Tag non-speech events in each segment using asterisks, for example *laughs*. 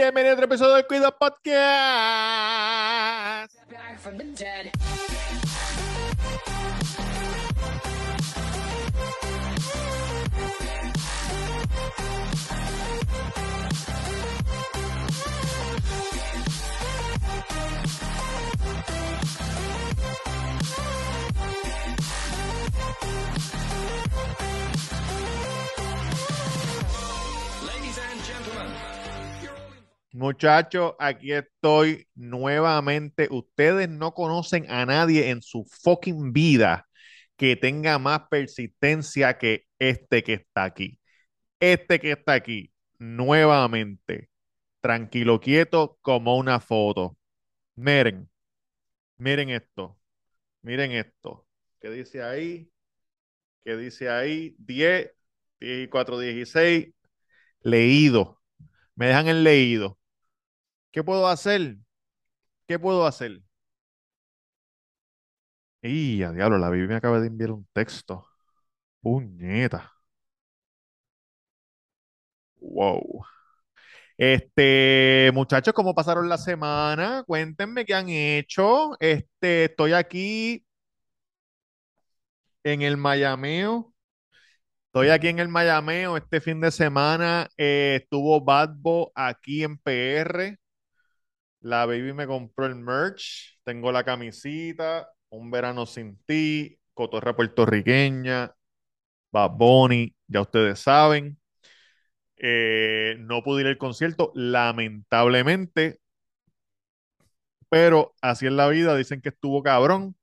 Bienvenido a otro episodio del Cuido Podcast. Muchachos, aquí estoy nuevamente. Ustedes no conocen a nadie en su fucking vida que tenga más persistencia que este que está aquí. Este que está aquí, nuevamente, tranquilo, quieto, como una foto. Miren, miren esto, miren esto. ¿Qué dice ahí? ¿Qué dice ahí? 10, 4, 16, leído. Me dejan el leído. ¿Qué puedo hacer? ¿Qué puedo hacer? Y a diablo, la Biblia me acaba de enviar un texto. Puñeta. Wow. Este, muchachos, ¿cómo pasaron la semana? Cuéntenme qué han hecho. Este, estoy aquí en el Mayameo. Estoy aquí en el Mayameo. Este fin de semana eh, estuvo Badbo aquí en PR. La baby me compró el merch. Tengo la camisita. Un verano sin ti. Cotorra puertorriqueña. Bad Bunny. Ya ustedes saben. Eh, no pude ir al concierto, lamentablemente. Pero así es la vida. Dicen que estuvo cabrón.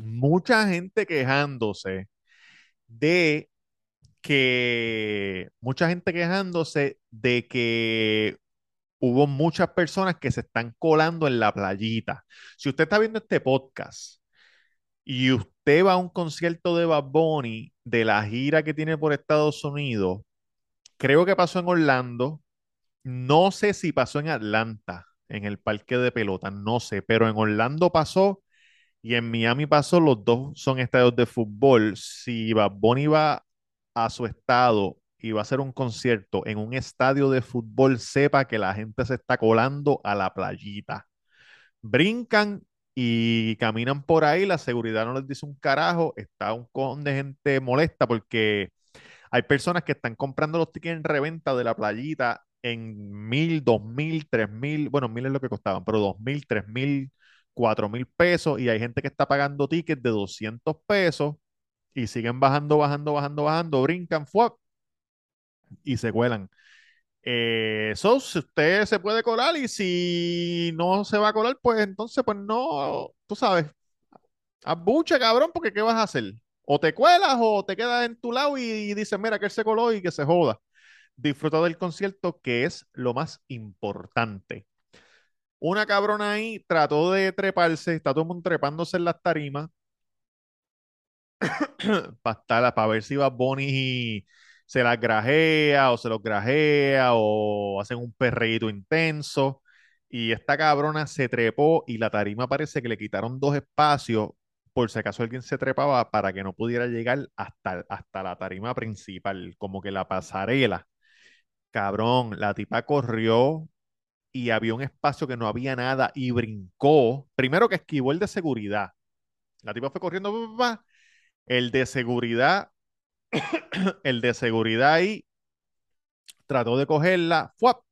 Mucha gente quejándose de que. Mucha gente quejándose de que hubo muchas personas que se están colando en la playita. Si usted está viendo este podcast y usted va a un concierto de Bad Bunny de la gira que tiene por Estados Unidos, creo que pasó en Orlando, no sé si pasó en Atlanta, en el parque de pelota, no sé, pero en Orlando pasó y en Miami pasó, los dos son estadios de fútbol. Si Bad Bunny va a su estado y va a hacer un concierto en un estadio de fútbol, sepa que la gente se está colando a la playita. Brincan y caminan por ahí, la seguridad no les dice un carajo, está un con de gente molesta porque hay personas que están comprando los tickets en reventa de la playita en mil, dos mil, tres mil, bueno, mil es lo que costaban, pero dos mil, tres mil, cuatro mil pesos y hay gente que está pagando tickets de 200 pesos y siguen bajando, bajando, bajando, bajando, brincan, fuck, y se cuelan. Eh, so, si usted se puede colar y si no se va a colar, pues entonces, pues no, tú sabes, abuche, cabrón, porque ¿qué vas a hacer? O te cuelas o te quedas en tu lado y, y dices, mira, que él se coló y que se joda. Disfruta del concierto, que es lo más importante. Una cabrona ahí trató de treparse, está todo el mundo trepándose en las tarimas *coughs* para para ver si Bad Bunny se las grajea o se los grajea o hacen un perreíto intenso. Y esta cabrona se trepó y la tarima parece que le quitaron dos espacios por si acaso alguien se trepaba para que no pudiera llegar hasta, hasta la tarima principal, como que la pasarela. Cabrón, la tipa corrió y había un espacio que no había nada y brincó. Primero que esquivó el de seguridad. La tipa fue corriendo, el de seguridad, *coughs* el de seguridad ahí trató de cogerla, ¡fuap!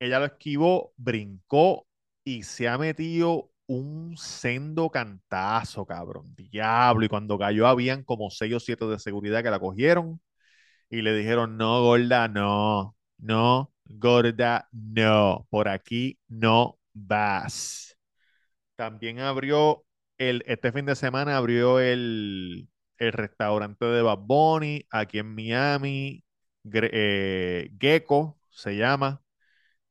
ella lo esquivó, brincó y se ha metido un sendo cantazo, cabrón, diablo. Y cuando cayó habían como seis o siete de seguridad que la cogieron y le dijeron, no, gorda, no, no, gorda, no, por aquí no vas. También abrió el, este fin de semana abrió el, el restaurante de Bad Bunny aquí en Miami, eh, Gecko se llama,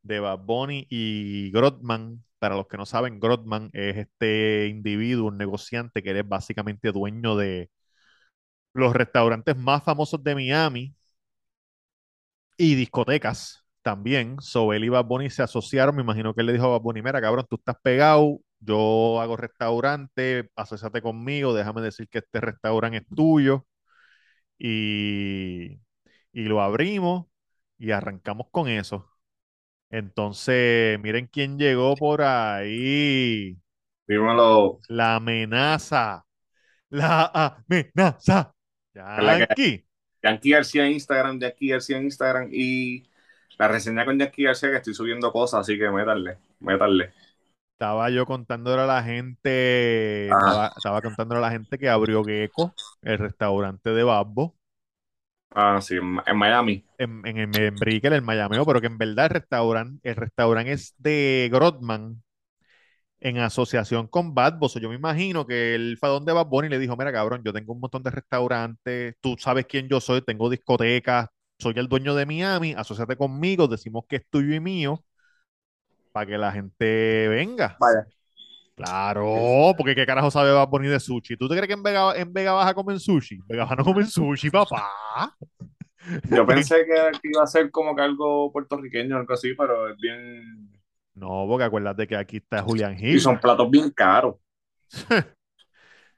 de Bad Bunny y Grotman. Para los que no saben, Grotman es este individuo, un negociante que es básicamente dueño de los restaurantes más famosos de Miami y discotecas también. So, y Bad Bunny se asociaron. Me imagino que él le dijo a Bad Bunny, mira, cabrón, tú estás pegado, yo hago restaurante, asociate conmigo, déjame decir que este restaurante es tuyo. Y, y lo abrimos y arrancamos con eso. Entonces, miren quién llegó por ahí. Dímelo, La amenaza. La amenaza. Yankee. Yankee García en Instagram, Yankee García en Instagram y la reseña con Yankee García que estoy subiendo cosas, así que métanle, métanle. Estaba yo contándole a la gente, Ah, estaba, estaba contándole a la gente que abrió Gecko, el restaurante de Babbo, ah, sí, en, Miami. en, en, en, en Brickell, en Mayameo, pero que en verdad el restaurante, el restaurante es de Grotman en asociación con Bad Boss. Yo me imagino que él fue a donde Bad Bunny le dijo, mira, cabrón, yo tengo un montón de restaurantes, tú sabes quién yo soy, tengo discotecas, soy el dueño de Miami, asociate conmigo, decimos que es tuyo y mío, para que la gente venga. Vaya. Claro, porque qué carajo sabe Bad Bunny de sushi. ¿Tú te crees que en Vega, en Vega Baja comen sushi? Vega Baja no comen sushi, papá. *laughs* Yo pensé que, iba a ser como que algo puertorriqueño o algo así, pero es bien... No, porque acuérdate que aquí está Julián Y Hill. son platos bien caros, *laughs*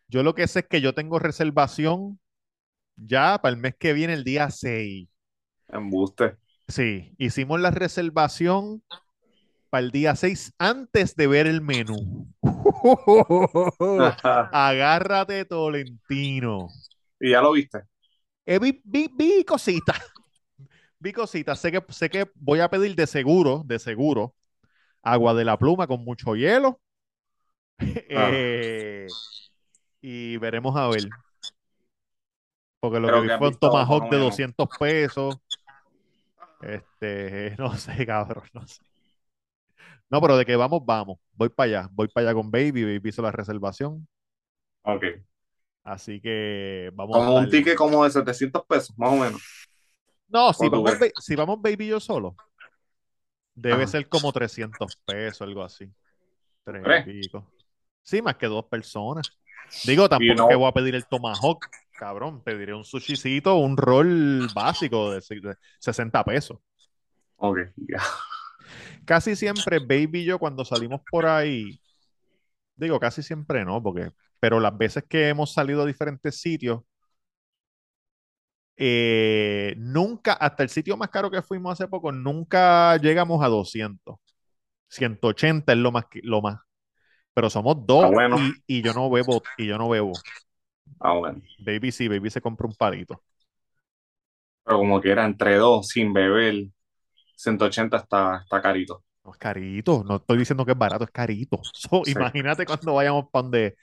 Yo lo que sé es que yo tengo reservación ya para el mes que viene, el día 6. embuste. Sí, hicimos la reservación para el día 6 antes de ver el menú. *laughs* *laughs* Agárrate, Tolentino. ¿Y ya lo viste? Eh, vi, vi, vi cositas. Vi cositas. Sé que, sé que voy a pedir de seguro, de seguro, agua de la pluma con mucho hielo. *laughs* Ah, Eh, y veremos a ver. Porque lo que vi fue un tomahawk de menos. 200 pesos. Este, no sé, cabrón, no sé. No, pero de que vamos, vamos. Voy para allá. Voy para allá con Baby. Baby hizo la reservación. Ok. Así que vamos a Como un estar. ticket como de 700 pesos, más o menos. No, si ¿Cómo tú vamos, si vamos Baby yo solo, debe Ajá. ser como 300 pesos, algo así. Tres pico. Sí, más que dos personas. Digo, tampoco es no, que voy a pedir el tomahawk, cabrón. Pediré un sushicito, un roll básico de 60 pesos. ok, ya. Casi siempre, Baby y yo, cuando salimos por ahí, digo casi siempre no, porque, pero las veces que hemos salido a diferentes sitios, eh, nunca, hasta el sitio más caro que fuimos hace poco, nunca llegamos a 200. 180 es lo más, lo más. Pero somos Ah, dos bueno, y, y yo no bebo, y yo no bebo. ah, bueno. Baby sí, Baby se compra un palito. Pero como que era entre dos, sin beber, 180 está, está carito. No es carito, no estoy diciendo que es barato, es carito. *laughs* So, Sí. imagínate cuando vayamos para donde,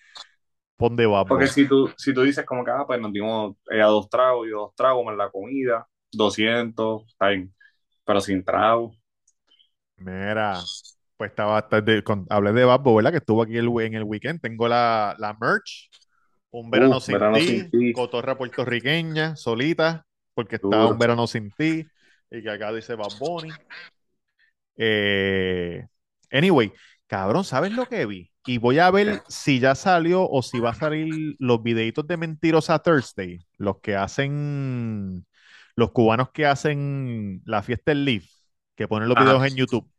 donde vamos. Porque si tú, si tú dices como que, ah, pues nos dimos ella dos tragos y dos tragos más la comida, 200, está bien. Pero sin trago. Mira, pues estaba, hasta de- con- hablé de Babbo, ¿verdad? Que estuvo aquí el, en el weekend. Tengo la, la merch, Un verano Uh, sin verano ti, sin ti. cotorra puertorriqueña, solita, porque Duro. Un verano sin ti, y que acá dice Bad Bunny. Eh, anyway, cabrón, ¿sabes lo que vi? Y voy a ver si ya salió o si va a salir los videitos de Mentirosa Thursday, los que hacen, los cubanos que hacen la fiesta en Live, que ponen los Ajá. videos en YouTube.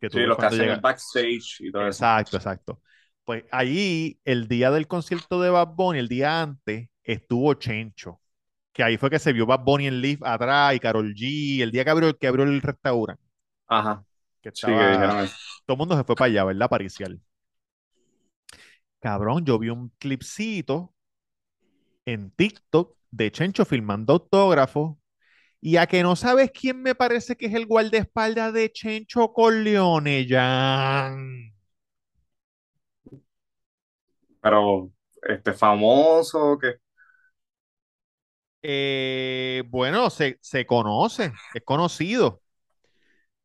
Que tú Sí, los que hacen el backstage y todo eso. Exacto, exacto. Pues allí, el día del concierto de Bad Bunny, el día antes, estuvo Chencho. Que ahí fue que se vio Bad Bunny en Live atrás y Karol G, el día que abrió, que abrió el restaurante. Ajá. Que Sí, que estaba, dijeron eso. todo el mundo se fue para allá, ¿verdad? Paricial. Cabrón, yo vi un clipcito en TikTok de Chencho filmando autógrafos. Y a que no sabes quién me parece que es el guardaespaldas de Chencho Corleone, Jan. Pero, este, famoso, que Eh, bueno, se, se conoce, es conocido.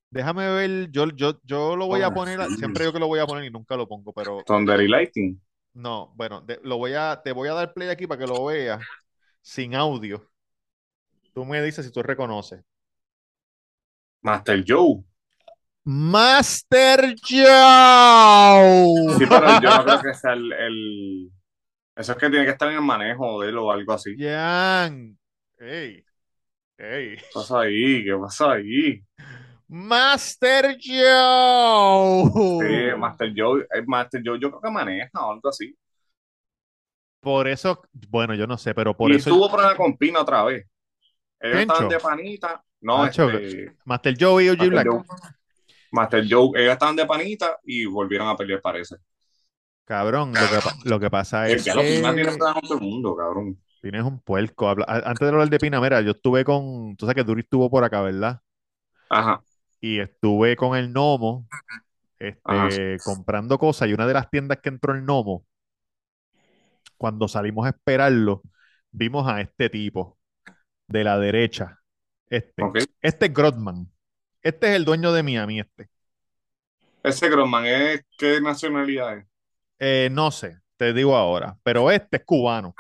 Déjame ver, yo, yo, yo lo voy a poner, siempre yo que lo voy a poner y nunca lo pongo, pero Thunder y Lightning. no, bueno, de- lo voy a, te voy a dar play aquí para que lo veas sin audio. Tú me dices si tú reconoces. Master Joe. Master Joe. Sí, pero yo no creo que sea el, el- Eso es que tiene que estar en el manejo de él o algo así. Jan. Ey, ey. ¿Qué pasa ahí? ¿Qué pasa ahí? Master Joe. Sí, Master Joe, eh, Master Joe yo creo que maneja o algo así. Por eso, bueno, yo no sé, pero por y eso tuvo problema con Pina otra vez. Ellos estaban de panita. No, este, Master Joe y OG Master Black. Joe. Master Joe, ellos estaban de panita y volvieron a pelear, parece. Cabrón, lo que, lo que pasa El es lo que más dinero que te dan a todo el mundo, cabrón. tienes un puerco. Antes de hablar de Pina, mira, yo estuve con, tú sabes que Duri estuvo por acá, ¿verdad? Ajá, Y estuve con el Nomo, ajá. este, comprando cosas y una de las tiendas que entró el Nomo, cuando salimos a esperarlo, vimos a este tipo de la derecha. Este. Este es Grotman. Este es el dueño de Miami, este. Ese Grossman, ¿es qué nacionalidad es? Eh, no sé, te digo ahora, pero este es cubano.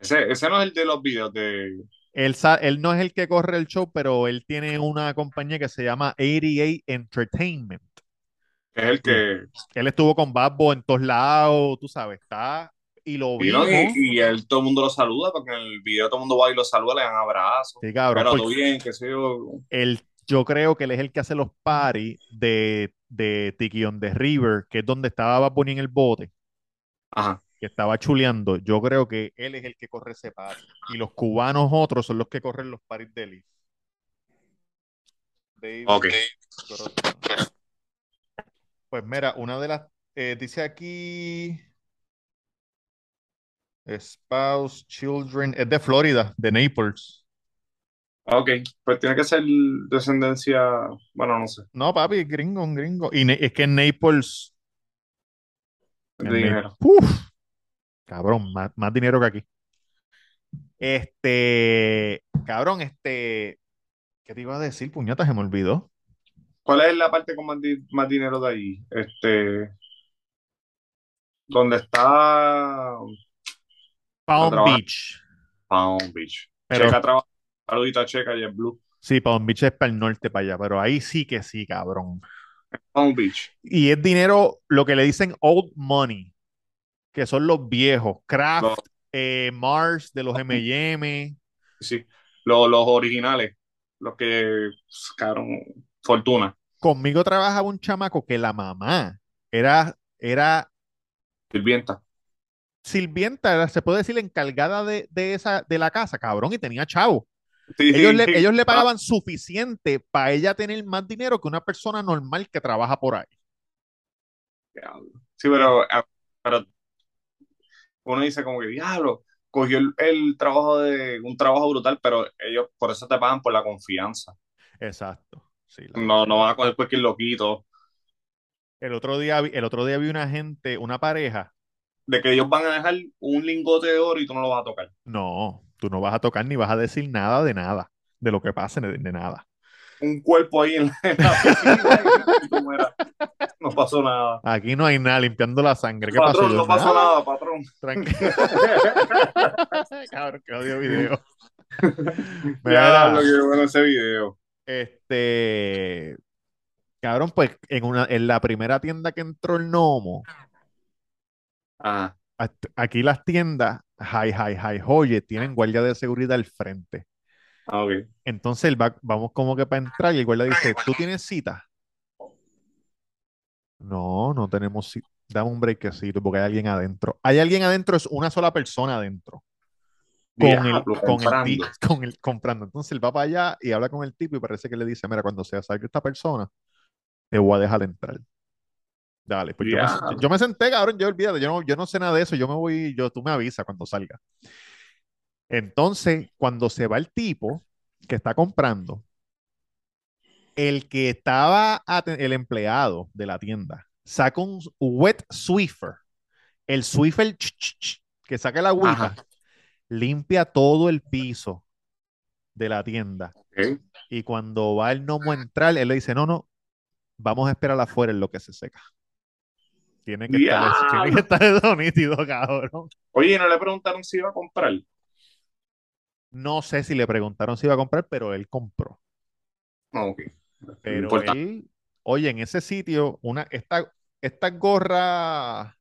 Ese, ese no es el de los videos de. Él, él no es el que corre el show, pero él tiene una compañía que se llama 88 Entertainment. Es el que. Él estuvo con Babbo en todos lados, tú sabes, está. Y lo vimos. y, y él todo el mundo lo saluda, porque en el video todo el mundo va y lo saluda, le dan abrazos. Sí, cabrón, Pero todo porque bien, qué sé yo. él, yo creo que él es el que hace los paris de, de Tiki on the River, que es donde estaba Bunny en el bote, Ajá. que estaba chuleando. Yo creo que él es el que corre ese party. Y los cubanos otros son los que corren los paris de él. David Ok. Pues mira, una de las, eh, dice aquí, spouse, children, es de Florida, de Naples. Ok. Pues tiene que ser descendencia. Bueno, no sé. No, papi, gringo, un gringo. Y es que en Naples, en dinero. uf, cabrón, más, más dinero que aquí. Este, cabrón, este, ¿qué te iba a decir? Puñata, se me olvidó. ¿Cuál es la parte con más, di- más dinero de ahí? Este. Donde está. Palm Beach. Palm Beach. Pero- Checa. Saludita Checa y el Blue. Sí, Palm Beach es para el norte, para allá, pero ahí sí que sí, cabrón. Palm Beach. Y es dinero, lo que le dicen old money, que son los viejos. Kraft, Los- eh, Mars de los M&M. Sí. Los, los originales. Los que. Cabrón. Fortuna. Conmigo trabajaba un chamaco que la mamá era, era Sirvienta. sirvienta, se puede decir encargada de, de esa, de la casa, cabrón, y tenía chavo. Sí, Ellos sí, le, sí. *laughs* ellos le pagaban suficiente para ella tener más dinero que una persona normal que trabaja por ahí. Diablo. Sí, pero, ah, pero uno dice como que, diablo, cogió el, el trabajo de un trabajo brutal, pero ellos por eso te pagan por la confianza. Exacto. Sí, la- No, no van a coger cualquier loquito. El otro día, el otro día vi una gente, una pareja. De que ellos van a dejar un lingote de oro y tú no lo vas a tocar. No, tú no vas a tocar ni vas a decir nada de nada, de lo que pase, de, de nada. Un cuerpo ahí en la, en la piscina no pasó nada. Aquí no hay nada limpiando la sangre. ¿Qué pasó? Patrón, Yo, no pasó nada, patrón. Tranquilo. *laughs* Cabrón, que odio video. *laughs* Mira, qué bueno ese video. este. Cabrón, pues en una, en la primera tienda que entró el Nomo, Ah, aquí las tiendas, Hi, Hi, Hi, Oye, tienen guardia de seguridad al frente. ah. Entonces él va- vamos como que para entrar y el guardia dice, ¿tú tienes cita? No, no tenemos cita. Dame un breakcito porque hay alguien adentro. Hay alguien adentro, es una sola persona adentro. Con el, con el con el comprando. Entonces él va para allá y habla con el tipo y parece que le dice, mira, cuando se salga esta persona, te voy a dejar entrar. Dale, pues yo me, Diablo. yo me senté, cabrón, yo olvídate, yo no, yo no sé nada de eso, yo me voy, yo, tú me avisas cuando salga. Entonces, cuando se va el tipo que está comprando, el que estaba, el empleado de la tienda, saca un wet Swiffer, el Swiffer ch, ch, ch, que saca el agüita, limpia todo el piso de la tienda. Y cuando va el gnomo a entrar, él le dice, no, no, vamos a esperar afuera en lo que se seca. Tiene que estar, tiene que estar eso nítido, cabrón. Oye, ¿y no le preguntaron si iba a comprar? No sé si le preguntaron si iba a comprar, pero él compró. No, ok. Pero Importante. él, oye, en ese sitio, una, esta, esta gorra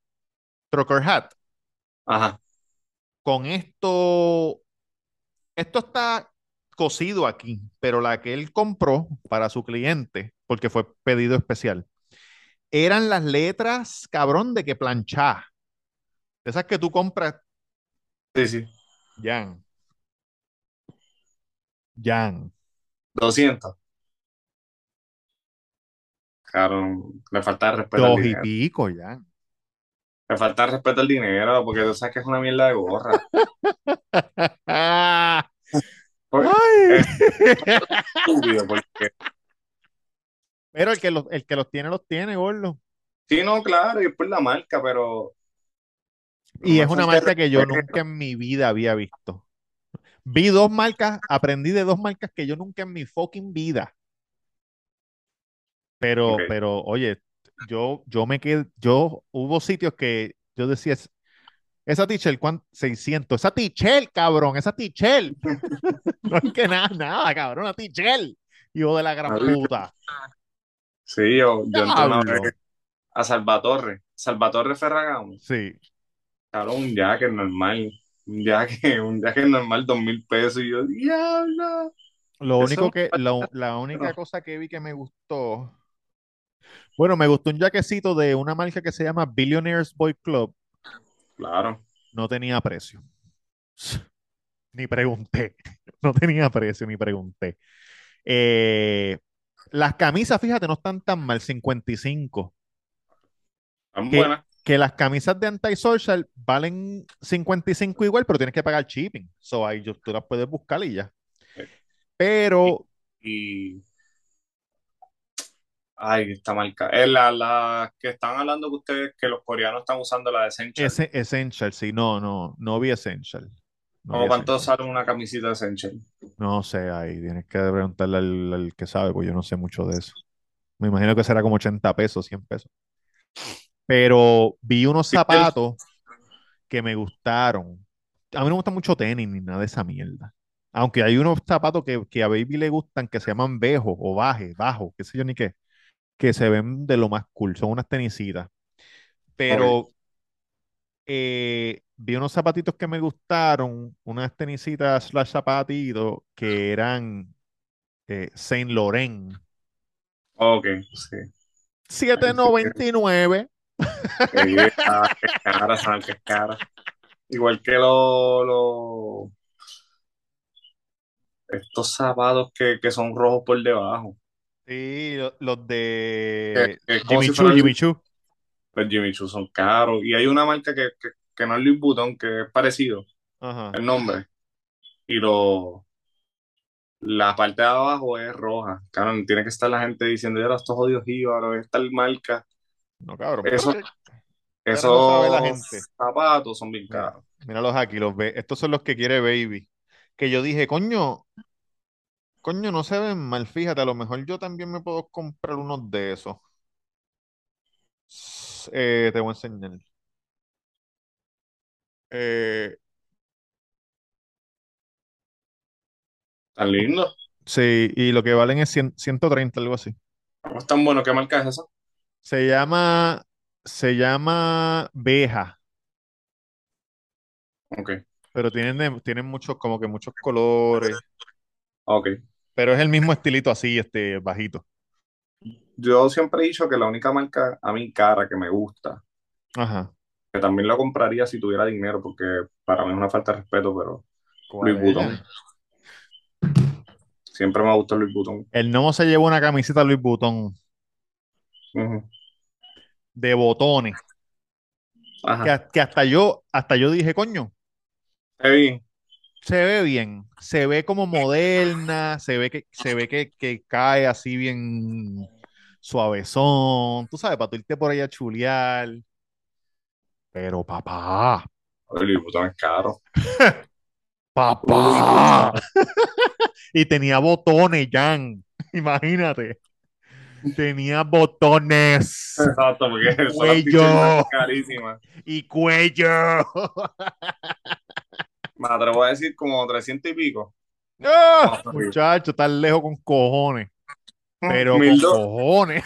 Trucker Hat, Ajá. con esto, esto está cosido aquí, pero la que él compró para su cliente, porque fue pedido especial, eran las letras, cabrón, de que planchá. Esas que tú compras, Sí, sí. Jan. Jan. 200. Claro, le falta respeto al Dos y dinero. pico ya. Le falta respeto al dinero, porque tú sabes que es una mierda de gorra. *laughs* Ay. *laughs* es estúpido, porque Pero el que, los, el que los tiene, los tiene, gordo. sí, no, claro, y después la marca, pero Y es una marca que yo nunca en mi vida había visto. Vi dos marcas, aprendí de dos marcas que yo nunca en mi fucking vida. Pero, pero, oye, yo, yo me quedé, yo, hubo sitios que yo decía, "Es- esa Tichel, ¿cuánto? 600, esa Tichel, cabrón, esa Tichel. *laughs* No es que nada, nada, cabrón, una Tichel. Hijo de la gran puta. Sí, yo, yo entré una vez a Salvatore, Salvatore Ferragamo, Sí. claro, un jacket normal, un jacket, *laughs* un jacket normal, dos mil pesos, y yo, diablo, Lo único que, un la, la única no. cosa que vi que me gustó, bueno, me gustó un jaquecito de una marca que se llama Billionaires Boy Club. claro, No tenía precio. *laughs* Ni pregunté. *laughs* No tenía precio, ni pregunté. Eh, las camisas, fíjate, no están tan mal, 55. tan Que, buena, que las camisas de Antisocial valen 55 igual, pero tienes que pagar shipping. So ahí tú las puedes buscar y ya. Pero y, ay, esta marca, es la, la que están hablando que ustedes, que los coreanos están usando la de Essential, ese Essential, sí, no, no, no vi Essential. No ¿Cómo vi cuánto sale una camisita de Essential? No sé, ahí tienes que preguntarle al, al que sabe, pues yo no sé mucho de eso. Me imagino que será como 80 pesos, 100 pesos. Pero vi unos zapatos que me gustaron. A mí no me gusta mucho tenis ni nada de esa mierda. Aunque hay unos zapatos que, que a Baby le gustan que se llaman Bejo o Baje, Bajo, qué sé yo ni qué, que se ven de lo más cool. Son unas tenisitas. Pero eh, vi unos zapatitos que me gustaron, unas tenisitas slash zapatitos que eran eh, Saint Laurent. Ok, sí. 7.99. Que está, que es cara, saben es cara. Igual que los los- estos zapatos que, que son rojos por debajo. Sí, lo- los de Jimmy Choo, Jimmy Choo. los Jimmy Choo son caros. Y hay una marca que, que, que no es Louis Vuitton, que es parecido Ajá. el nombre. Y lo, la parte de abajo es roja. Claro, tiene que estar la gente diciendo, ya estos jodidos jíbaros, esta marca. No, cabrón. Eso- Ahora lo sabe la Esos gente. zapatos son bien caros. míralos aquí, los ve. Estos son los que quiere Baby. Que yo dije, coño, coño, no se ven mal. Fíjate, a lo mejor yo también me puedo comprar unos de esos. Eh, te voy a enseñar. Eh, Tan lindo. sí, y lo que valen es 100 130, algo así. No es tan bueno. ¿Qué marca es esa? Se llama, se llama Beja, Ok, pero tienen, tienen muchos, como que muchos colores. ok. Pero es el mismo estilito así, este, bajito. Yo siempre he dicho que la única marca a mí cara que me gusta, Ajá. Que también lo compraría si tuviera dinero, porque para mí es una falta de respeto, pero ¿Cuál Louis es Vuitton. Siempre me ha gustado Louis Vuitton. El Nomo se llevó una camiseta Louis Vuitton Ujú. de botones. Que, hasta yo, hasta yo dije, coño, Está bien. se ve bien, se ve como moderna, se ve que, se ve que, que cae así bien suavezón, tú sabes, para tú irte por ahí a chulear. Pero papá, Louis Vuitton es caro. *laughs* papá. *laughs* Y tenía botones, Jan. *laughs* Imagínate. Tenía botones Exacto, porque Cuello. t-shirts carísimas. y cuello. Me atrevo a decir como 300 y pico. ¡Ah! Muchacho, tan lejos con cojones. Pero con cojones.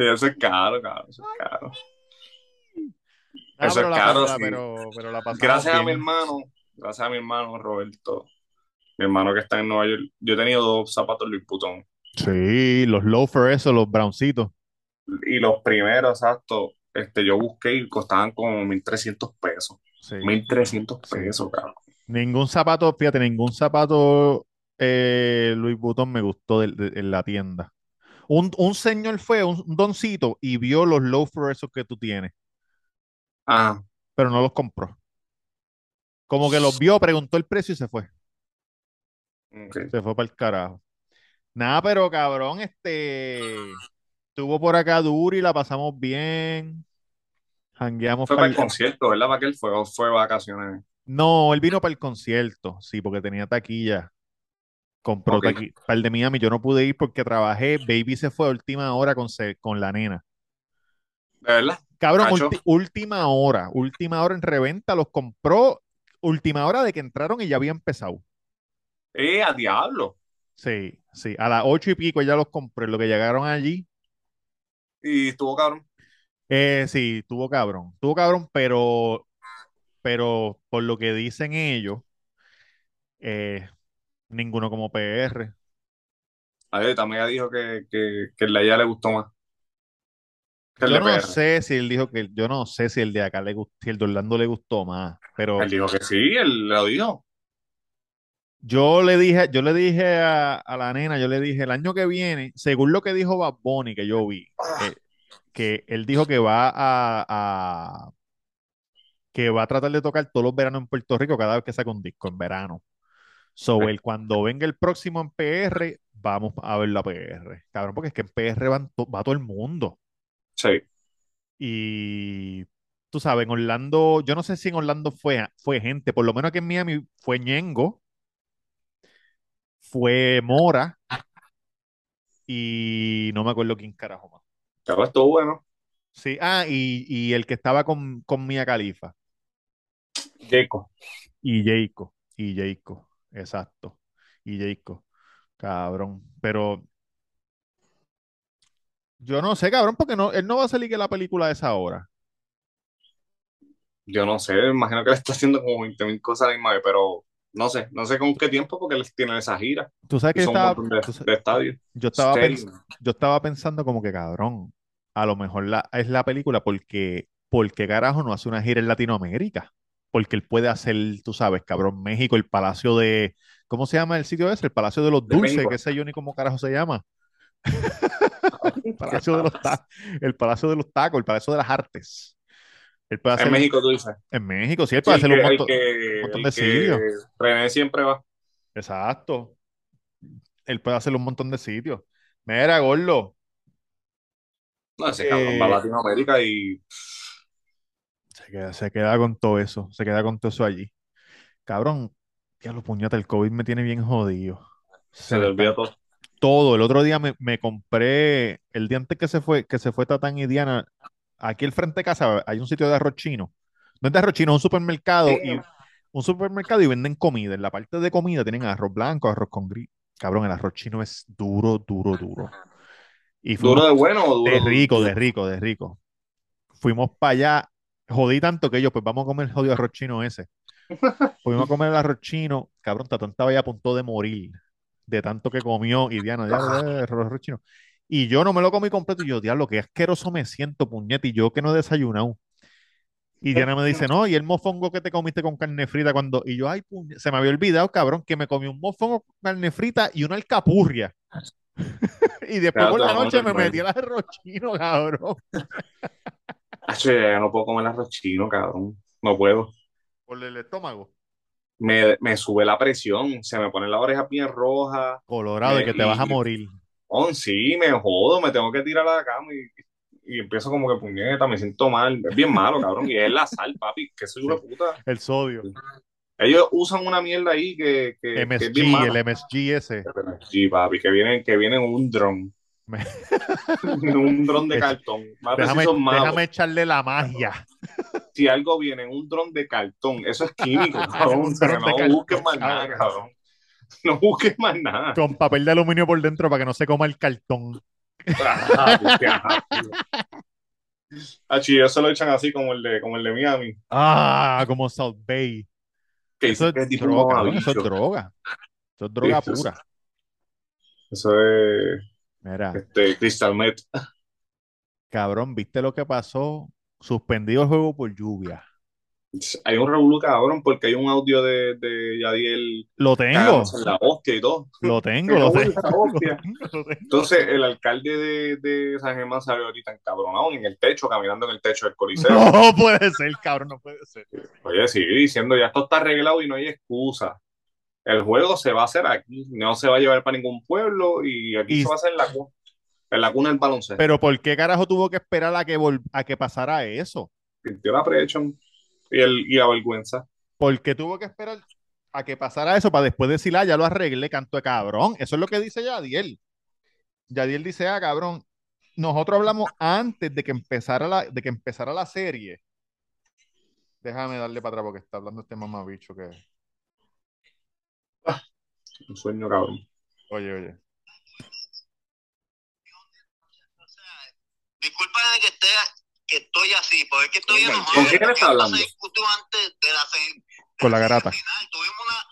Sí, eso es caro, caro, eso es caro. Ah, Eso pero es caro, sí. pero, pero la Gracias a mi hermano, gracias a mi hermano Roberto, mi hermano que está en Nueva York, yo he tenido dos zapatos Louis Vuitton. Sí, los loafers esos, los browncitos. Y los primeros, exacto, este, yo busqué y costaban como 1.300 pesos. Sí. 1.300 Sí. pesos, cabrón. Ningún zapato, fíjate, ningún zapato eh, Louis Vuitton me gustó de- de- en la tienda. Un, un señor fue, un, un doncito, y vio los loafers esos que tú tienes, Ah, pero no los compró. Como que los vio, preguntó el precio y se fue. Se fue para el carajo. Nada, pero cabrón, este estuvo por acá duro y la pasamos bien. Jangueamos Fue para el concierto, ¿verdad? ¿Para que él fue? ¿O fue vacaciones? No, él vino para el concierto, sí, porque tenía taquilla. Compró Ok. taquilla. Para el de Miami, yo no pude ir porque trabajé. Baby se fue a última hora con, se- con la nena. ¿De verdad? Cabrón, ulti- última hora. Última hora en reventa, los compró. Última hora de que entraron y ya había empezado. ¡Eh, a diablo! Sí, sí. A las ocho y pico ya los compré. Lo que llegaron allí. Y estuvo cabrón. Eh, sí, tuvo cabrón. Tuvo cabrón, pero, pero por lo que dicen ellos, eh, ninguno como PR. A ver, también dijo que, que, que el de allá le gustó más que el Yo de no PR. sé si él dijo que, yo no sé si el de acá le gustó, si el de Orlando le gustó más, pero Él dijo que sí, él lo dijo. yo le dije, yo le dije a, a la nena, yo le dije el año que viene, según lo que dijo Bad Bunny que yo vi, eh, que él dijo que va a, a- que va a tratar de tocar todos los veranos en Puerto Rico cada vez que saca un disco en verano. So, él cuando venga el próximo en PR, vamos a ver la PR. Cabrón, porque es que en PR van to- va todo el mundo. Sí. Y tú sabes, en Orlando, yo no sé si en Orlando fue, fue gente, por lo menos aquí en Miami fue Ñengo, fue Mora y no me acuerdo quién carajo más. Pero estuvo bueno. Sí, ah, y, y el que estaba con, con Mia Khalifa Jacob. y Jayco, y Jayco, exacto, y Jayco, cabrón, pero yo no sé, cabrón, porque no, él no va a salir que la película a esa hora. Yo no sé, me imagino que le está haciendo como 20 mil cosas a la misma vez, pero no sé, no sé con qué tiempo porque él tiene esa gira. Tú sabes que un estaba, de, tú sa- de estadios. yo estaba yo estaba pensando como que cabrón, a lo mejor la, es la película porque, porque carajo no hace una gira en Latinoamérica, porque él puede hacer, tú sabes, cabrón, México, el Palacio de, ¿cómo se llama el sitio ese? El Palacio de los De Dulces, qué sé yo ni cómo carajo se llama. El *laughs* Palacio de los tacos, el Palacio de los tacos, el Palacio de las Artes. Él puede hacer En México, tú dices. en México, sí, él Sí, puede el hacer un montón, que, un montón de sitios. René siempre va. Exacto. Él puede hacer un montón de sitios. Mira, Gordo, No, ese cabrón va a eh, Latinoamérica y se queda, se queda con todo eso, se queda con todo eso allí. Cabrón, ya lo puñata, el COVID me tiene bien jodido. Se le olvida todo. todo. El otro día me, me compré, el día antes que se fue, que se fue Tatán y Diana, aquí al frente de casa hay un sitio de arroz chino. No es de arroz chino, es un supermercado y un supermercado y venden comida. En la parte de comida tienen arroz blanco, arroz con gris. Cabrón, el arroz chino es duro, duro, duro. Y fuimos ¿Duro de bueno o duro de rico, de rico, de rico. Fuimos para allá, jodí tanto que yo, pues vamos a comer el jodido arroz chino ese. *laughs* Fuimos a comer el arroz chino, cabrón, Tatán estaba ya a punto de morir de tanto que comió y Diana, ya, ya, arroz chino. Y yo no me lo comí completo y yo, diablo, qué asqueroso me siento, puñete, y yo que no he desayunado. Y Diana me dice, no, y el mofongo que te comiste con carne frita cuando. Y yo, ay, puñe- se me había olvidado, cabrón, que me comí un mofongo con carne frita y una alcapurria. *laughs* y después Ya por la noche me metí al arroz chino, cabrón. *laughs* Ya no puedo comer arroz chino, cabrón. No puedo. Por el estómago. Me, me sube la presión, se me pone la oreja bien roja. Colorado, de que te vas a morir. oh, sí, me jodo, me tengo que tirar a la cama y, y empiezo como que puñeta, me siento mal. Es bien malo, cabrón. Y es la sal, papi, que soy una Sí, puta. el sodio. Ellos usan una mierda ahí que, que, que es bien MSG, el. MSG ese. Sí, papi, que viene, que viene en un dron. Un dron de *laughs* cartón. Más Déjame, echarle la magia. Si algo viene en un dron de cartón, eso es químico, *laughs* cabrón. No busques más nada, cabrón. No busques más nada. Con papel de aluminio por dentro para que no se coma el cartón. Sí, ellos se lo echan así como el de, como el de Miami. Ah, como South Bay. Que Eso es droga, eso es droga. Eso es droga pura. Eso es Mira, este, Crystal Met. cabrón, ¿viste lo que pasó? Suspendido el juego por lluvia. Hay un revolú cabrón porque hay un audio de, de Yadiel Lo tengo, la hostia y todo. lo *laughs* *laughs* tengo, lo tengo, lo. Entonces el alcalde de, de San Germán salió ahorita encabronado en el techo, caminando en el techo del coliseo. No puede ser, cabrón, no puede ser. Oye, sigue diciendo, ya esto está arreglado y no hay excusa. El juego se va a hacer aquí, no se va a llevar para ningún pueblo y aquí Y- se va a hacer en la, en la cuna del baloncesto. Pero ¿por qué carajo tuvo que esperar a que, vol- a que pasara eso? Sintió la presión y, el, y la vergüenza. ¿Por qué tuvo que esperar a que pasara eso para después decir, ah, ya lo arreglé, canto de cabrón? Eso es lo que dice Yadiel. Yadiel dice, ah, cabrón, nosotros hablamos antes de que empezara la, de que empezara la serie. Déjame darle para atrás porque está hablando este mamabicho que... Un sueño cabrón. Oye, oye. Discúlpame que esté que estoy así, porque es que estoy ¿Con enojado. quién está Esto hablando? Se discutió antes de la se- Con la garata. final. Tuvimos una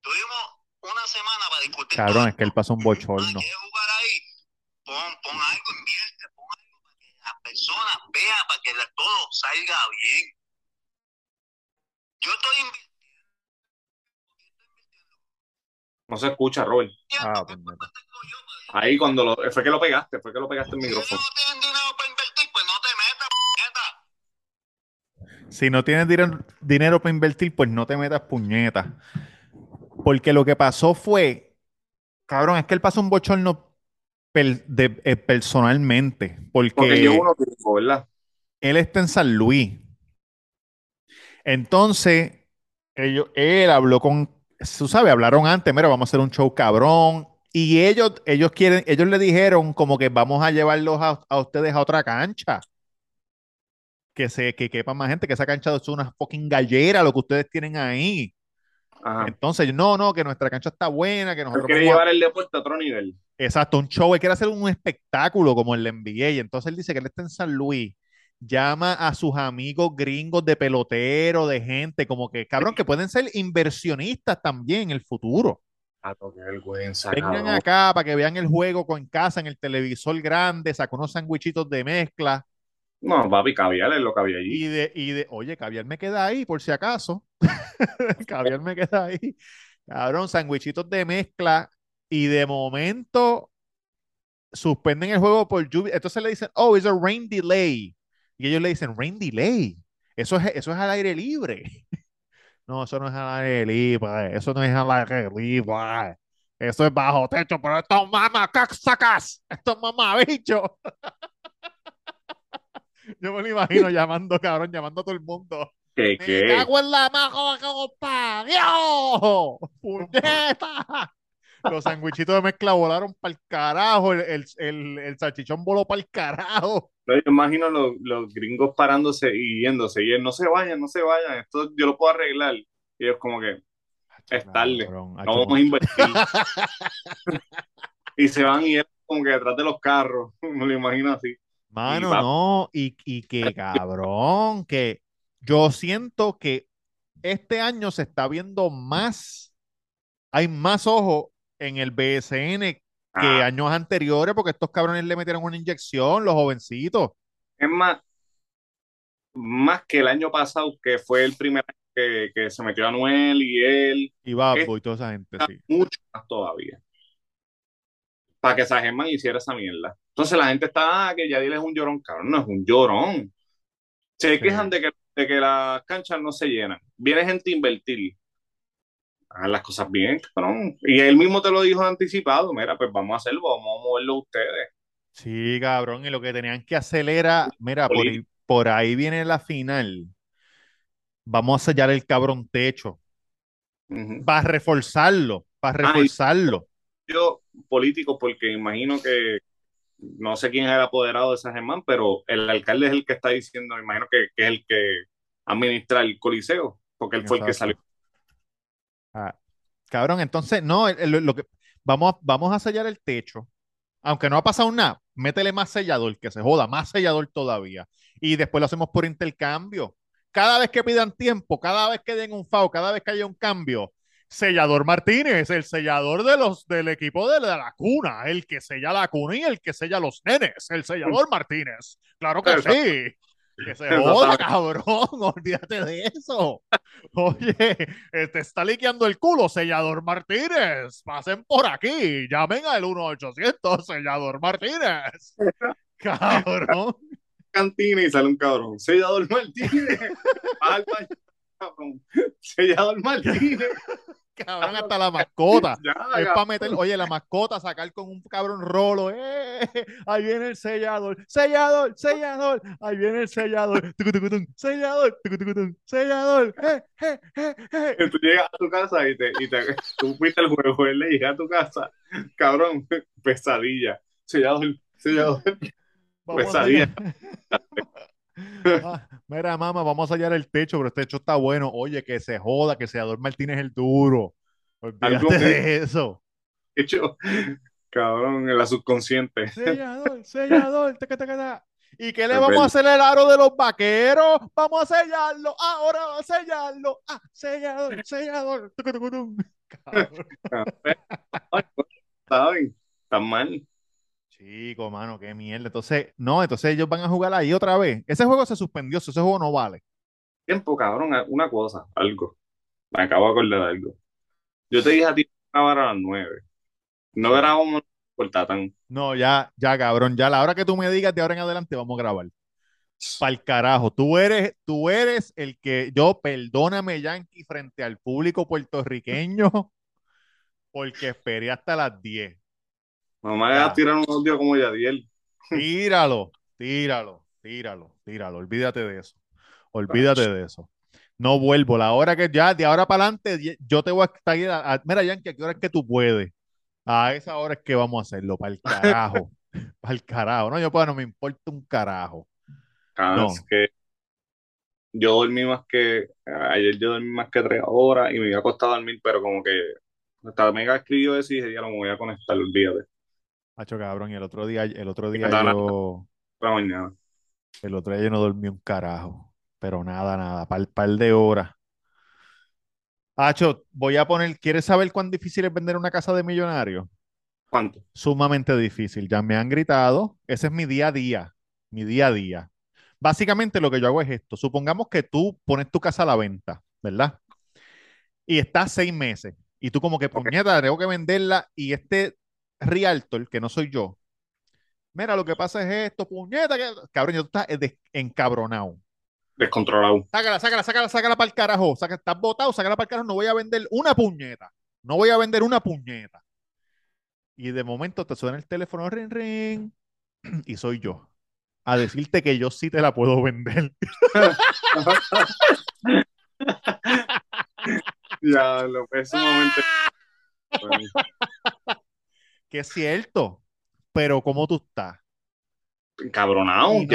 tuvimos una semana para discutir. Cabrón, todo es que él pasó un bochorno. ¿Quieres jugar ahí? Pon, pon algo, invierte, pon algo para que las personas vean, para que la- todo salga bien. Yo estoy invirtiendo. No se escucha, Robert. Ah, ¿qué puñeta. culpa tengo yo? Ahí cuando lo, fue que lo pegaste, fue que lo pegaste el micrófono. no tienen dinero para invertir, pues no te metas, puñeta. Si no tienes dire- dinero para invertir, pues no te metas puñetas. Porque lo que pasó fue, cabrón, es que él pasó un bochorno per- de- eh, personalmente. Porque, Porque yo uno tiempo, ¿verdad? él está en San Luis. Entonces, ellos, él habló con, tú sabes, hablaron antes, mira, vamos a hacer un show cabrón. Y ellos, ellos quieren, ellos le dijeron como que vamos a llevarlos a, a ustedes a otra cancha. Que se, que quepa más gente, que esa cancha es una fucking gallera, lo que ustedes tienen ahí. Ajá. Entonces, no, no, que nuestra cancha está buena, que nosotros quiere vamos a- llevar el deporte a otro nivel. Exacto, un show, él quiere hacer un espectáculo como el NBA. Y entonces él dice que él está en San Luis, llama a sus amigos gringos de pelotero, de gente, como que, cabrón, que pueden ser inversionistas también en el futuro. Qué vergüenza, Vengan cabrón. acá para que vean el juego con casa en el televisor grande, saca unos sandwichitos de mezcla No, papi, caviar es lo que había allí. y de, y de, oye, caviar me queda ahí por si acaso. *laughs* caviar me queda ahí. Cabrón, sandwichitos de mezcla y de momento suspenden el juego por lluvia. Entonces le dicen, oh, it's a rain delay. Y ellos le dicen, rain delay. Eso es, eso es al aire libre. *laughs* No, eso no es al aire libre. Eso no es al aire libre. Eso es bajo techo, pero estos mamacacas, estos mamabichos. *laughs* Yo me lo imagino *laughs* llamando, cabrón, llamando a todo el mundo. ¿Qué, ¡Me qué? cago en la majo parió! ¡Puñeta! Los sandwichitos de mezcla volaron para el carajo, el, el, el, el salchichón voló para el carajo. No, yo imagino los, los gringos parándose y yéndose. Y él, no se vayan, no se vayan. Esto yo lo puedo arreglar. Y ellos como que, es tarde. No vamos a invertir. *laughs* y se van y él como que detrás de los carros. *laughs* Me lo imagino así. Mano, Y no, y, y que cabrón, que yo siento que este año se está viendo más, hay más ojo en el BSN que Ah, años anteriores, porque estos cabrones le metieron una inyección, los jovencitos. es más, más que el año pasado, que fue el primer año que, que se metió Anuel y él. Y Babbo y toda esa gente, sí. mucho más todavía. Para que San Germán hiciera esa mierda. Entonces la gente está, ah, que Yadil es un llorón, cabrón, no es un llorón. Se Sí. quejan de que, de que las canchas no se llenan. Viene gente a invertir. Hagan las cosas bien, cabrón. Y él mismo te lo dijo anticipado, mira, pues vamos a hacerlo, vamos a moverlo ustedes. Sí, cabrón, y lo que tenían que hacer era, mira, por ahí, por ahí viene la final. Vamos a sellar el cabrón techo. Ujú. Para reforzarlo, para Ay. reforzarlo. Yo, político, porque imagino que no sé quién es el apoderado de San Germán, pero el alcalde es el que está diciendo, me imagino que, que es el que administra el coliseo, porque él fue el que salió. Ah, cabrón, entonces, no, lo que, vamos, a- vamos a sellar el techo. Aunque no ha pasado nada, métele más sellador, que se joda, más sellador todavía. Y después lo hacemos por intercambio. Cada vez que pidan tiempo, cada vez que den un FAO, cada vez que haya un cambio, sellador Martínez, el sellador de los, del equipo de la, la cuna, el que sella la cuna y el que sella los nenes, el sellador Martínez. Claro que Exacto. sí. Que se *laughs* joda, cabrón. *laughs* Olvídate de eso. Oye, te está liqueando el culo, sellador Martínez. Pasen por aquí. Llamen al 1-800, sellador Martínez. *laughs* Cabrón. cantina y sale un cabrón. Sellador Martínez. Sellador Martínez. Cabrón, hasta la mascota. *laughs* Ya, Es para meter, oye, la mascota, sacar con un cabrón rolo. ¡Eh! Ahí viene el sellador, sellador, sellador. Ahí viene el sellador, tucutucutun, sellador, tucutucutun, sellador. ¡Eh, eh, eh, eh! Tú llegas a tu casa y te, y te tú fuiste al juego, él le llegas a tu casa, cabrón, pesadilla. Sellador, sellador. Vamos Pesadilla. Ah, mira, mamá, vamos a sellar el techo, pero este techo está bueno. Oye, que se joda, que Sellador Martínez el duro. Olvídate Algo de eso. Hecho, cabrón, en la subconsciente. Sellador, sellador, taca, taca, taca. ¿Y qué le Es vamos a hacer el aro de los vaqueros? Vamos a sellarlo, ahora a sellarlo. Ah, sellador, sellador. Tum. *laughs* Cabrón. ¿Saben? Están mal. Chico, mano, qué mierda. Entonces, no, entonces ellos van a jugar ahí otra vez. Ese juego se suspendió, ese juego no vale. Tiempo, cabrón, una cosa, algo. Me acabo de acordar de algo. Yo te dije a ti que acabar a las nueve. No grabamos por Tatán. No, ya, ya, cabrón, ya la hora que tú me digas de ahora en adelante vamos a grabar. Pa'l carajo, tú eres, tú eres el que, yo, perdóname, Yankee, frente al público puertorriqueño, *laughs* porque esperé hasta las 10. No me Ya. hagas tirar un audio como Yadiel. *laughs* Tíralo, tíralo, tíralo, tíralo, olvídate de eso. Olvídate de eso. No vuelvo, la hora que ya, de ahora para adelante, yo te voy a estar. a- a- mira, Yankee, ¿a qué hora es que tú puedes? A esa hora es que vamos a hacerlo, para el *laughs* carajo. Para el carajo. No, yo pues no me importa un carajo. Cabrón, No. es que yo dormí más que. Ayer yo dormí más que tres horas y me iba a acostar a dormir, pero como que. Hasta Mega escribió eso y dije, ya no me voy a conectar, olvídate. Hacho, cabrón, y el otro día, el otro día yo, mañana. el otro día yo no dormí un carajo. Pero nada, nada, par, par de horas. Hacho, voy a poner, ¿quieres saber cuán difícil es vender una casa de millonarios? ¿Cuánto? Sumamente difícil. Ya me han gritado. Ese es mi día a día. Mi día a día. Básicamente lo que yo hago es esto. Supongamos que tú pones tu casa a la venta, ¿verdad? Y estás seis meses. Y tú como que, puñeta, tengo que venderla. Y este realtor, que no soy yo, mira, lo que pasa es esto, puñeta, que... cabrón, yo estás des- encabronado. Descontrolado. Sácala, sácala, sácala, sácala para el carajo. Saca, estás botado, sácala para el carajo. No voy a vender una puñeta. No voy a vender una puñeta. Y de momento te suena el teléfono, ring, ring, y soy yo. A decirte que yo sí te la puedo vender. *laughs* Ya, lo es un momento. *laughs* Que es cierto. Pero ¿cómo tú estás? Encabronado, Y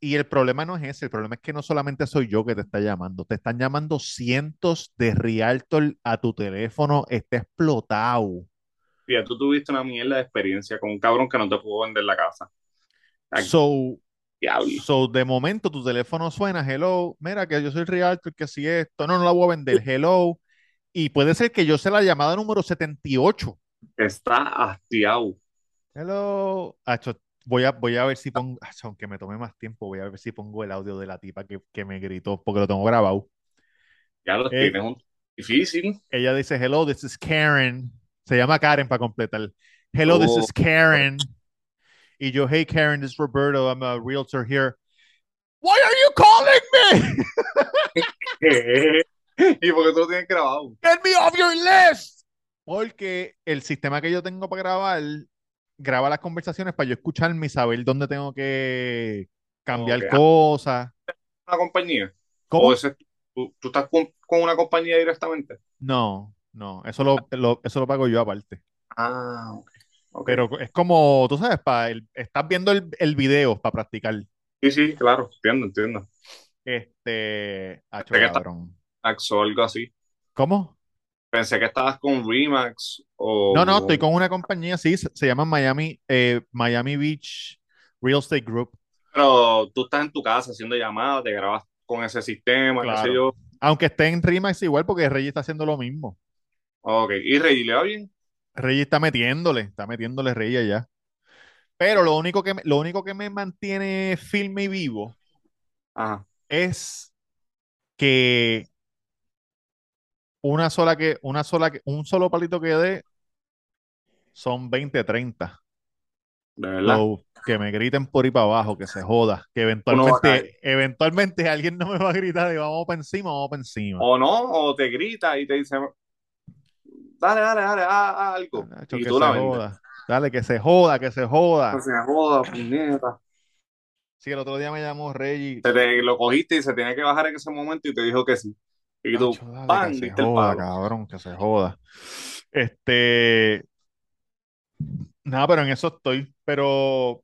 Y el problema no es ese, el problema es que no solamente soy yo que te está llamando, te están llamando cientos de realtor a tu teléfono, está explotado. Ya tú tuviste una mierda de experiencia con un cabrón que no te pudo vender la casa. So. So, de momento tu teléfono suena, hello, mira que yo soy realtor, que si esto, no, no la voy a vender, hello. Y puede ser que yo sea la llamada número 78. Está hastiado. Hello. Acho, voy a, voy a ver si pongo, acho, aunque me tome más tiempo, voy a ver si pongo el audio de la tipa que, que me gritó, porque lo tengo grabado. Ya lo Ey. tienes difícil. Ella dice, hello, this is Karen. Se llama Karen para completar. Hello, this Oh. is Karen. Y yo, hey Karen, this is Roberto, I'm a realtor here. Why are you calling me? *laughs* *laughs* ¿Y por qué tú lo tienes grabado? Get me off your list. Porque el sistema que yo tengo para grabar graba las conversaciones para yo escucharme y saber dónde tengo que cambiar Ok. cosas. ¿Una compañía? ¿Cómo? ¿O ese- tú, tú estás con, con una compañía directamente? No, no, eso lo, lo- eso lo pago yo aparte. Ah, ok. ok. Pero es como, tú sabes, para el, estás viendo el, el video para practicar. Sí, sí, claro, entiendo, entiendo. Este, hacho, Sé que está- cabrón. Max o algo así. ¿Cómo? Pensé que estabas con Remax o... No, no, estoy con una compañía, sí, se, se llama Miami, eh, Miami Beach Real Estate Group. Pero tú estás en tu casa haciendo llamadas, te grabas con ese sistema, qué sé Claro. yo. Aunque esté en Remax igual, porque Rey está haciendo lo mismo. Ok, ¿y Rey le va bien? Rey está metiéndole, está metiéndole Rey allá. Pero lo único que me, lo único que me mantiene firme y vivo Ajá. es que una sola que, una sola que, un solo palito que dé son 20, 30. De verdad. So, que me griten por ahí para abajo, que se joda, que eventualmente, eventualmente alguien no me va a gritar y vamos para encima, vamos para encima. O no, o te grita y te dice, dale, dale, dale, haz, algo. Nacho, Y que tú la joda. Dale, que se joda, que se joda. No se joda, puñeta. Sí, el otro día me llamó Reggie. Te, te- lo cogiste y se tenía que bajar en ese momento y te dijo que sí. Y tú, Nacho, dale, ¡pam! que se joda, cabrón, que se joda. Este, nada, pero en eso estoy. Pero,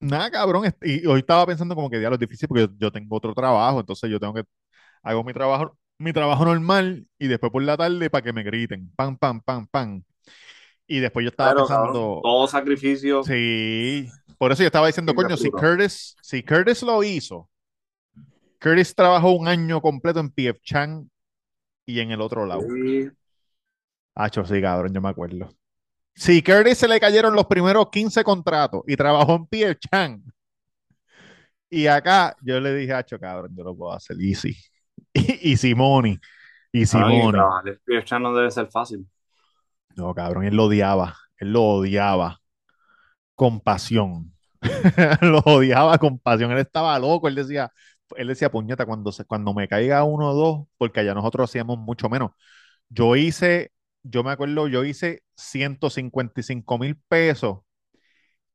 nada, cabrón. Y hoy estaba pensando como que ya lo es difícil porque yo, yo tengo otro trabajo, entonces yo tengo que, hago mi trabajo, mi trabajo normal y después por la tarde para que me griten, pam, pam, pam, pam. Y después yo estaba cabrón, pensando, todo sacrificio. sí, por eso yo estaba diciendo, coño, si. Curtis, si Curtis lo hizo, Curtis trabajó un año completo en PF Chang y en el otro lado. Sí. Hacho, sí, cabrón, yo me acuerdo. Si Curtis se le cayeron los primeros 15 contratos y trabajó en PF Chang. Y acá yo le dije, Hacho, cabrón, yo lo puedo hacer easy. Y, *laughs* y Simoni. Y y Simoni. PF Chang no debe ser fácil. No, cabrón, él lo odiaba. Él lo odiaba. Con pasión. *laughs* lo odiaba con pasión. Él estaba loco. Él decía, él decía, puñeta, cuando, se, cuando me caiga uno o dos, porque allá nosotros hacíamos mucho menos. Yo hice, yo me acuerdo, yo hice 155 mil pesos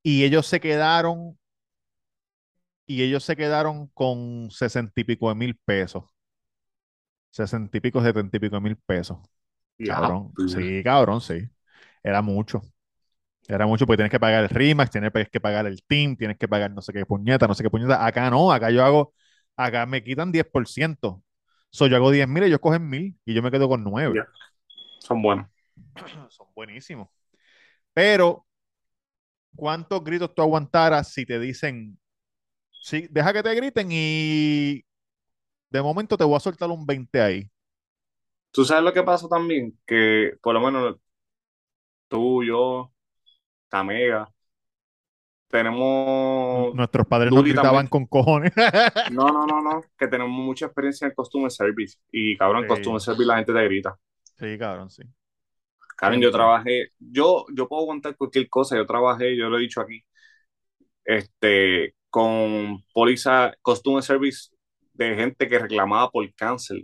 y ellos se quedaron, y ellos se quedaron con sesenta y pico de mil pesos. Sesenta y pico, setenta y pico de mil pesos. Cabrón. pues. Sí, cabrón, sí. Era mucho. Era mucho porque tienes que pagar el RIMAX, tienes que pagar el team, tienes que pagar no sé qué puñeta, no sé qué puñeta. Acá no, acá yo hago, acá me quitan 10%. So, yo hago 10 mil y ellos cogen mil y yo me quedo con 9. Ya. Son buenos. *clears throat* Son buenísimos. Pero, ¿cuántos gritos tú aguantaras si te dicen, sí, deja que te griten y de momento te voy a soltar un 20 ahí? ¿Tú sabes lo que pasa también? Que por lo menos tú, yo, Tamega, tenemos... Nuestros padres nos gritaban también. con cojones. *laughs* No, no, no, no, que tenemos mucha experiencia en Customer Service. Y cabrón, en Sí. Customer Service la gente te grita. Sí, cabrón, sí. Karen, yo trabajé, yo, yo puedo aguantar cualquier cosa, yo trabajé, yo lo he dicho aquí, este, con póliza Customer Service de gente que reclamaba por cáncer,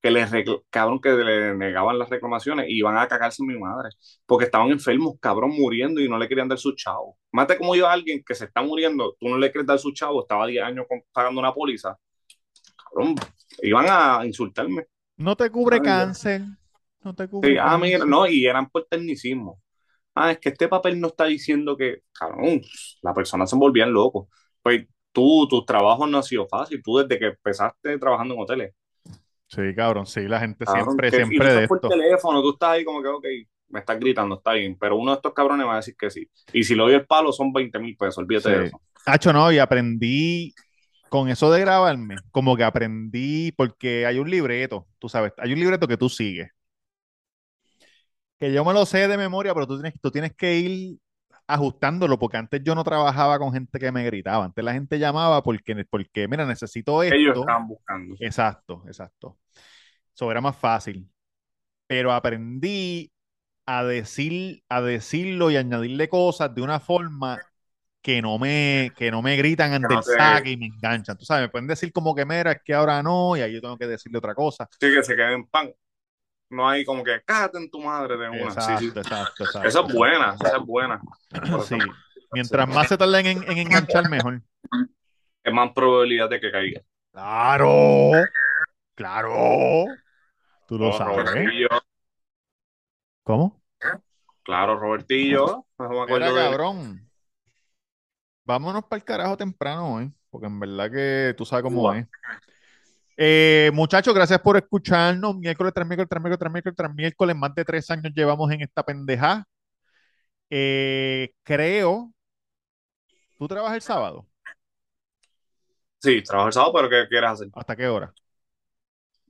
que les cabrón, que le negaban las reclamaciones y iban a cagarse en mi madre, porque estaban enfermos, cabrón, muriendo y no le querían dar su chavo. Mate como yo a alguien que se está muriendo, tú no le quieres dar su chavo, estaba 10 años pagando una póliza, cabrón, iban a insultarme. No te cubre cáncer. No te cubre Sí, ah, mira, no, y eran por tecnicismo. Ah, es que este papel no está diciendo que, cabrón, la persona se volvían locos. Pues tú, tus trabajos no han sido fácil. Tú desde que empezaste trabajando en hoteles. Sí, cabrón, sí, la gente Cabrón, siempre, que- y tú siempre de por esto. teléfono, tú estás ahí como que, ok, me estás gritando, está bien. Pero uno de estos cabrones va a decir que sí. Y si le doy el palo, son 20 mil pesos, olvídate de eso. Hacho, no, y aprendí con eso de grabarme, como que aprendí, porque hay un libreto, tú sabes, hay un libreto que tú sigues. Que yo me lo sé de memoria, pero tú tienes, tú tienes que ir ajustándolo, porque antes yo no trabajaba con gente que me gritaba. Antes la gente llamaba porque, porque mira, necesito Ellos esto. estaban buscando. Exacto, exacto. Eso era más fácil. Pero aprendí a decir, a decirlo y añadirle cosas de una forma que no me, que no me gritan ante no el saque y me enganchan. Tú sabes, me pueden decir como que mira, es que ahora no, y ahí yo tengo que decirle otra cosa. Sí, que se queden en pan. No hay como que, cállate en tu madre de una. Sí, sí. Exacto. Esa es buena, esa es buena. *laughs* Sí. Mientras más se tarden en, en enganchar, mejor. Es más probabilidad de que caiga. Claro, claro. Tú lo Oh, sabes. Robertillo, ¿Cómo? claro, Robertillo. No me cabrón. Vámonos para el carajo temprano hoy, porque en verdad que tú sabes cómo Ua. es. Eh, muchachos, gracias por escucharnos. Miércoles tras miércoles, tras miércoles, tras miércoles, tras miércoles. Más de tres años llevamos en esta pendeja. Eh, creo. ¿Tú trabajas el sábado? Sí, trabajo el sábado, pero ¿qué quieres hacer? ¿Hasta qué hora?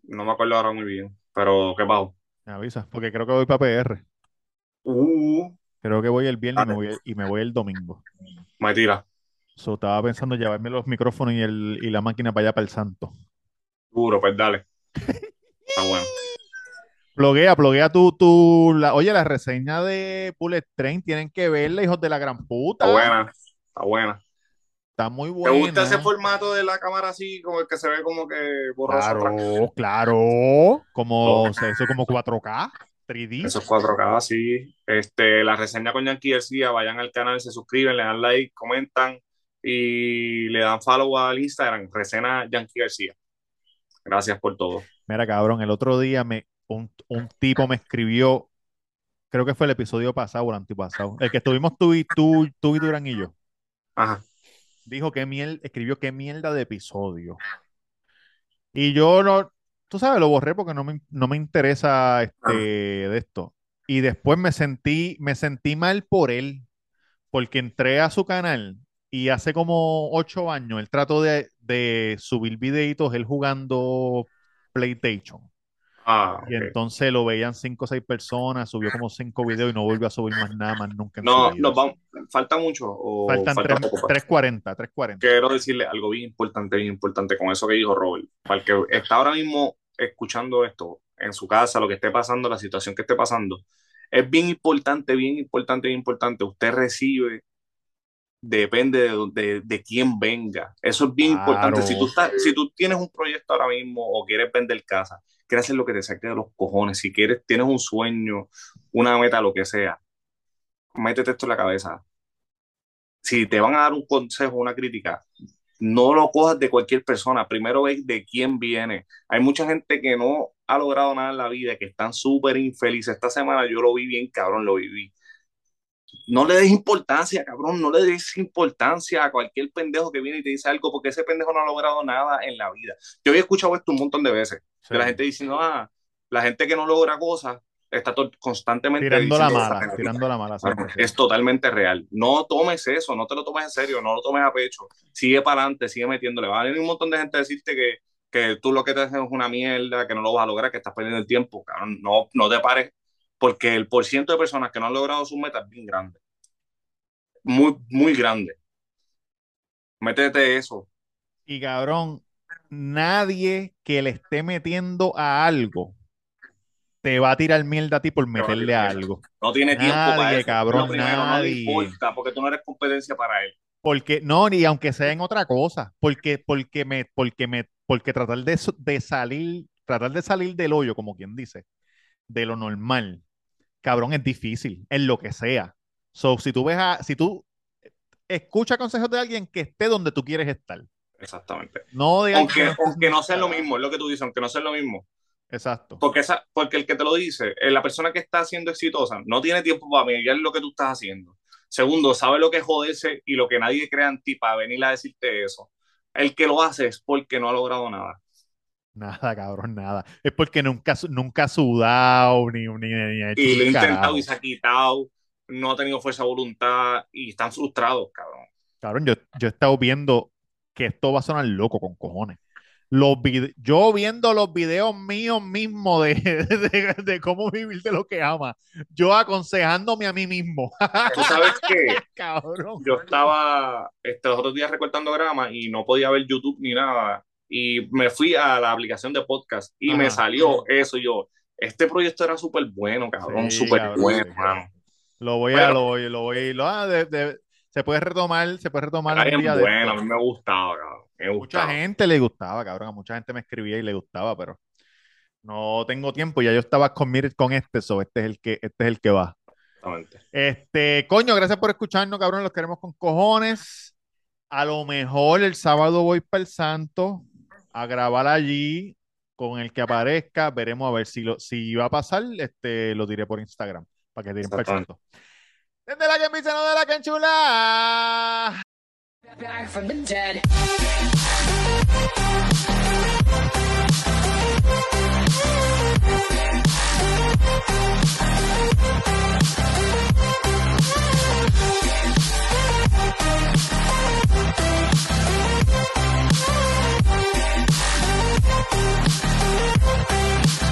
No me acuerdo ahora muy bien. Pero, ¿qué pasó? Me avisas, porque creo que voy para PR. Uh, Creo que voy el viernes y me Dale. voy, y me voy el domingo. me tira. So, estaba pensando llevarme los micrófonos y, el, y la máquina para allá para el santo. Duro, pues dale. Está bueno. *laughs* Pluguea, pluguea tu, tu, la, oye, la reseña de Bullet Train, tienen que verla, hijos de la gran puta. Está buena. Está buena. Está muy ¿Te buena. gusta ese formato de la cámara así, como el que se ve como que borroso atrás? Claro, claro. Como, Oh. o sea, eso como 4K, 3D. Eso es 4K, sí. Este, la reseña con Yankee García, vayan al canal, se suscriben, le dan like, comentan y le dan follow al Instagram, reseña Yankee García. Gracias por todo. Mira, cabrón, el otro día me, un, un tipo me escribió, creo que fue el episodio pasado o el antipasado, el que estuvimos tú y tú, tú y Durán y yo. Ajá. Dijo que miel, escribió qué mierda de episodio. Y yo no, tú sabes, lo borré porque no me, no me interesa este, de esto. Y después me sentí, me sentí mal por él, porque entré a su canal y hace como ocho años él trató de, de subir videitos él jugando PlayStation. Ah, Y entonces lo veían cinco o seis personas, subió como cinco videos y no volvió a subir más nada más nunca No, vamos. ¿Falta mucho o Faltan falta tres- poco? 340, 340. Quiero decirle algo bien importante, bien importante con eso que dijo Robert. Para el que está ahora mismo escuchando esto en su casa, lo que esté pasando, la situación que esté pasando, es bien importante, bien importante, bien importante. Usted recibe, depende de, de, de quién venga. Eso es bien Claro. importante. Si tú, estás, si tú tienes un proyecto ahora mismo o quieres vender casa, quieres hacer lo que te saque de los cojones, si quieres, tienes un sueño, una meta, lo que sea, métete esto en la cabeza. Si te van a dar un consejo, una crítica, no lo cojas de cualquier persona. Primero ve de quién viene. Hay mucha gente que no ha logrado nada en la vida, que están súper infelices. Esta semana yo lo vi bien, cabrón, lo viví. No le des importancia, cabrón, no le des importancia a cualquier pendejo que viene y te dice algo, porque ese pendejo no ha logrado nada en la vida. Yo había escuchado esto un montón de veces, Sí. de la gente diciendo, ah, la gente que no logra cosas está constantemente Tirando la mala, tirando la mala. Bueno, es totalmente real. No tomes eso, no te lo tomes en serio, no lo tomes a pecho. Sigue para adelante, sigue metiéndole. Va a venir un montón de gente a decirte que, que tú lo que te haces es una mierda, que no lo vas a lograr, que estás perdiendo el tiempo. Cabrón, no, no te pares, porque el porciento de personas que no han logrado sus metas es bien grande. Muy, muy grande. Métete eso. Y cabrón, nadie que le esté metiendo a algo te va a tirar mierda a ti por meterle a algo. No tiene tiempo para Nadie, eso. cabrón, primero, no nadie. le importa, porque tú no eres competencia para él. Porque, no, ni aunque sea en otra cosa, porque, porque me, porque me, porque tratar de salir, tratar de salir del hoyo, como quien dice, de lo normal, cabrón, es difícil, en lo que sea. So, si tú ves a, si tú escucha consejos de alguien que esté donde tú quieres estar, Exactamente. no de alguien Aunque, esté aunque no sea lo mismo, es lo que tú dices, aunque no sea lo mismo. Exacto. Porque, esa, porque el que te lo dice, eh, la persona que está siendo exitosa, no tiene tiempo para mirar lo que tú estás haciendo. Segundo, sabe lo que es joderse y lo que nadie crea en ti para venir a decirte eso. El que lo hace es porque no ha logrado nada. Nada, cabrón, nada. Es porque nunca, nunca ha sudado ni, ni, ni ha hecho Y lo ha intentado y se ha quitado, no ha tenido fuerza de voluntad y están frustrados, cabrón. Cabrón, yo, yo he estado viendo que esto va a sonar loco con cojones. Los yo viendo los videos míos mismos de, de, de cómo vivir de lo que ama. Yo aconsejándome a mí mismo. Tú sabes que *laughs* Cabrón. yo estaba los otros días recortando grama y no podía ver YouTube ni nada. Y me fui a la aplicación de podcast y me Ajá. salió eso. Y yo, este proyecto era súper bueno, cabrón, Sí, súper cabrón, bueno, sí. mano. Lo voy a, lo voy, lo voy, lo, ah, de- de- se puede retomar, se puede retomar Era bien día de bueno, a mí me gustaba, cabrón. Me Mucha gustaba. gente le gustaba, cabrón. A mucha gente me escribía y le gustaba, pero no tengo tiempo. Ya yo estaba committed con este, so este es el que, este es el que va. Exactamente. Este, coño, gracias por escucharnos, cabrón. Los queremos con cojones. A lo mejor el sábado voy para el Santo a grabar allí con el que aparezca, veremos a ver si, lo, si va a pasar, este, lo diré por Instagram, para que tiren perfecto. Desde la que no de la canchula. Back from the dead. スイーツ!